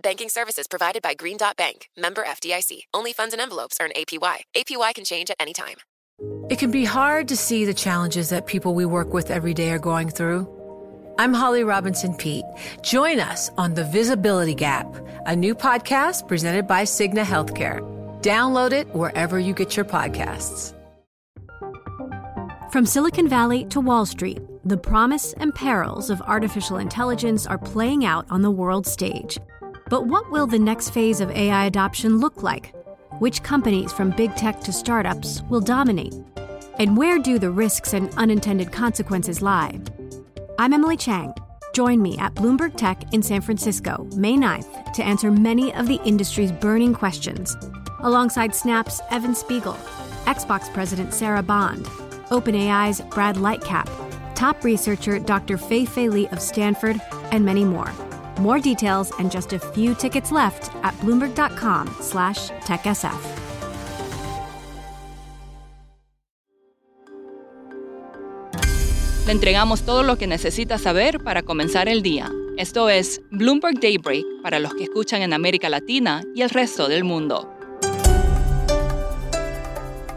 Banking services provided by Green Dot Bank, member FDIC. Only funds and envelopes earn APY. APY can change at any time. It can be hard to see the challenges that people we work with every day are going through. I'm Holly Robinson Pete. Join us on The Visibility Gap, a new podcast presented by Cigna Healthcare. Download it wherever you get your podcasts. From Silicon Valley to Wall Street, the promise and perils of artificial intelligence are playing out on the world stage. But what will the next phase of AI adoption look like? Which companies, from big tech to startups, will dominate? And where do the risks and unintended consequences lie? I'm Emily Chang. Join me at Bloomberg Tech in San Francisco, May 9th, to answer many of the industry's burning questions, alongside Snap's Evan Spiegel, Xbox President Sarah Bond, OpenAI's Brad Lightcap, top researcher Dr. Fei Fei Li of Stanford, and many more. More details and just a few tickets left at bloomberg.com slash techsf. Le entregamos todo lo que necesita saber para comenzar el día. Esto es Bloomberg Daybreak para los que escuchan en América Latina y el resto del mundo.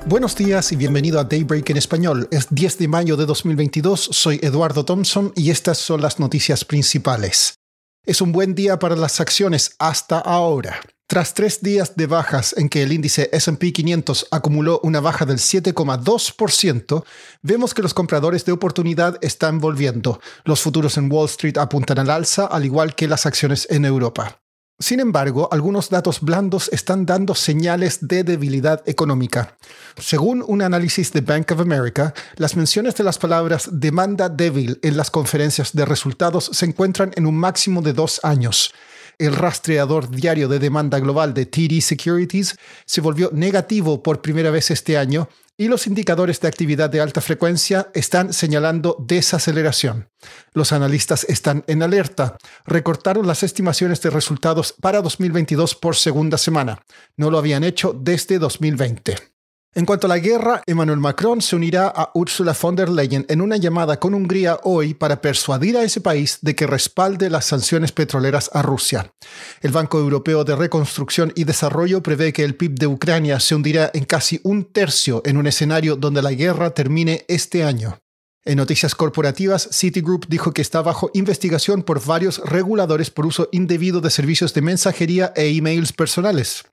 Buenos días y bienvenido a Daybreak en español. Es 10 de mayo de 2022, soy Eduardo Thompson y estas son las noticias principales. Es un buen día para las acciones hasta ahora. Tras tres días de bajas en que el índice SP 500 acumuló una baja del 7,2%, vemos que los compradores de oportunidad están volviendo. Los futuros en Wall Street apuntan al alza, al igual que las acciones en Europa. Sin embargo, algunos datos blandos están dando señales de debilidad económica. Según un análisis de Bank of America, las menciones de las palabras demanda débil en las conferencias de resultados se encuentran en un máximo de dos años. El rastreador diario de demanda global de TD Securities se volvió negativo por primera vez este año y los indicadores de actividad de alta frecuencia están señalando desaceleración. Los analistas están en alerta. Recortaron las estimaciones de resultados para 2022 por segunda semana. No lo habían hecho desde 2020. En cuanto a la guerra, Emmanuel Macron se unirá a Ursula von der Leyen en una llamada con Hungría hoy para persuadir a ese país de que respalde las sanciones petroleras a Rusia. El Banco Europeo de Reconstrucción y Desarrollo prevé que el PIB de Ucrania se hundirá en casi un tercio en un escenario donde la guerra termine este año. En noticias corporativas, Citigroup dijo que está bajo investigación por varios reguladores por uso indebido de servicios de mensajería e emails personales.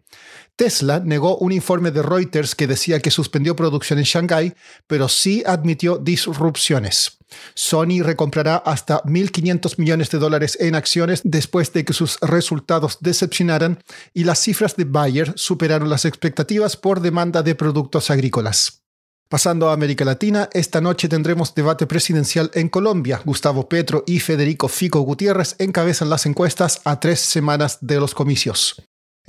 Tesla negó un informe de Reuters que decía que suspendió producción en Shanghái, pero sí admitió disrupciones. Sony recomprará hasta 1.500 millones de dólares en acciones después de que sus resultados decepcionaran y las cifras de Bayer superaron las expectativas por demanda de productos agrícolas. Pasando a América Latina, esta noche tendremos debate presidencial en Colombia. Gustavo Petro y Federico Fico Gutiérrez encabezan las encuestas a tres semanas de los comicios.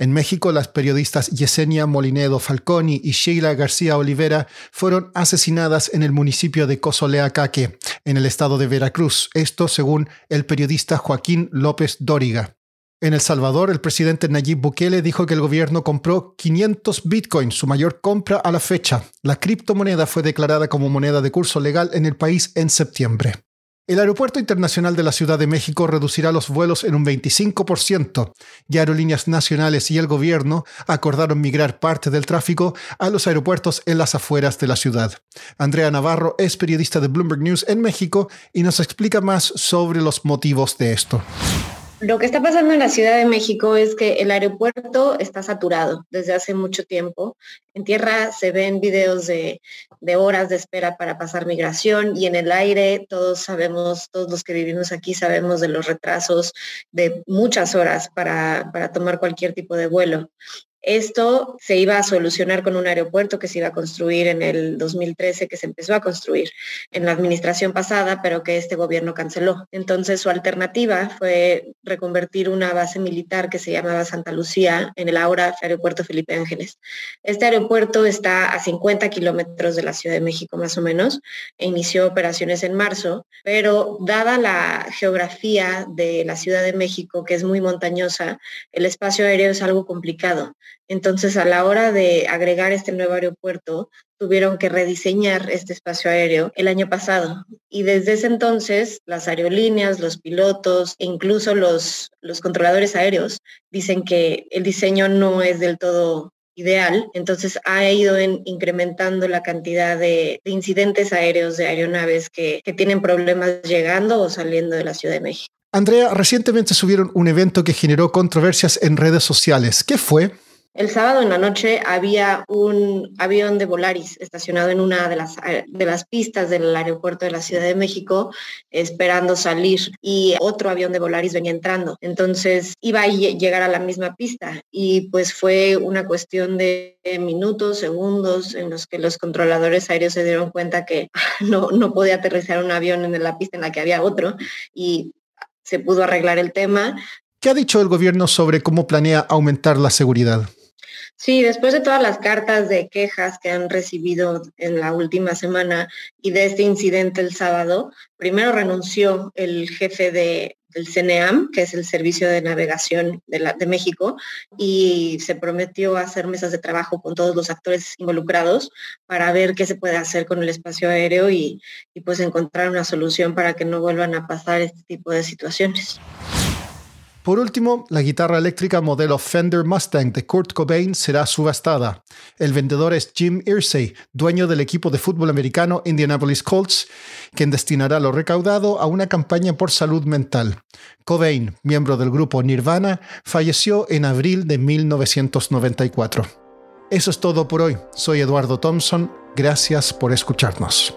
En México, las periodistas Yesenia Molinedo Falconi y Sheila García Olivera fueron asesinadas en el municipio de Cozoleacaque, en el estado de Veracruz, esto según el periodista Joaquín López Dóriga. En El Salvador, el presidente Nayib Bukele dijo que el gobierno compró 500 bitcoins, su mayor compra a la fecha. La criptomoneda fue declarada como moneda de curso legal en el país en septiembre. El Aeropuerto Internacional de la Ciudad de México reducirá los vuelos en un 25% y aerolíneas nacionales y el gobierno acordaron migrar parte del tráfico a los aeropuertos en las afueras de la ciudad. Andrea Navarro es periodista de Bloomberg News en México y nos explica más sobre los motivos de esto. Lo que está pasando en la Ciudad de México es que el aeropuerto está saturado desde hace mucho tiempo. En tierra se ven videos de, horas de espera para pasar migración y en el aire todos sabemos, todos los que vivimos aquí sabemos de los retrasos de muchas horas para, para tomar cualquier tipo de vuelo. Esto se iba a solucionar con un aeropuerto que se iba a construir en el 2013, que se empezó a construir en la administración pasada, pero que este gobierno canceló. Entonces su alternativa fue reconvertir una base militar que se llamaba Santa Lucía en el ahora aeropuerto Felipe Ángeles. Este aeropuerto está a 50 kilómetros de la Ciudad de México más o menos e inició operaciones en marzo, pero dada la geografía de la Ciudad de México, que es muy montañosa, el espacio aéreo es algo complicado. Entonces, a la hora de agregar este nuevo aeropuerto, tuvieron que rediseñar este espacio aéreo el año pasado. Y desde ese entonces, las aerolíneas, los pilotos e incluso los, los controladores aéreos dicen que el diseño no es del todo ideal, entonces ha ido incrementando la cantidad de, incidentes aéreos de aeronaves que, que tienen problemas llegando o saliendo de la Ciudad de México. Andrea, recientemente subieron un evento que generó controversias en redes sociales. ¿Qué fue? El sábado en la noche había un avión de Volaris estacionado en una de las, eh, de las pistas del aeropuerto de la Ciudad de México esperando salir y otro avión de Volaris venía entrando. Entonces iba a llegar a la misma pista y pues fue una cuestión de minutos, segundos en los que los controladores aéreos se dieron cuenta que no, no podía aterrizar un avión en la pista en la que había otro y se pudo arreglar el tema. ¿Qué ha dicho el gobierno sobre cómo planea aumentar la seguridad? Sí, después de todas las cartas de quejas que han recibido en la última semana y de este incidente el sábado, primero renunció el jefe de, del CNEAM, que es el Servicio de Navegación de, de México, y se prometió hacer mesas de trabajo con todos los actores involucrados para ver qué se puede hacer con el espacio aéreo y, y pues encontrar una solución para que no vuelvan a pasar este tipo de situaciones. Por último, la guitarra eléctrica modelo Fender Mustang de Kurt Cobain será subastada. El vendedor es Jim Irsay, dueño del equipo de fútbol americano Indianapolis Colts, quien destinará lo recaudado a una campaña por salud mental. Cobain, miembro del grupo Nirvana, falleció en abril de 1994. Eso es todo por hoy. Soy Eduardo Thompson. Gracias por escucharnos.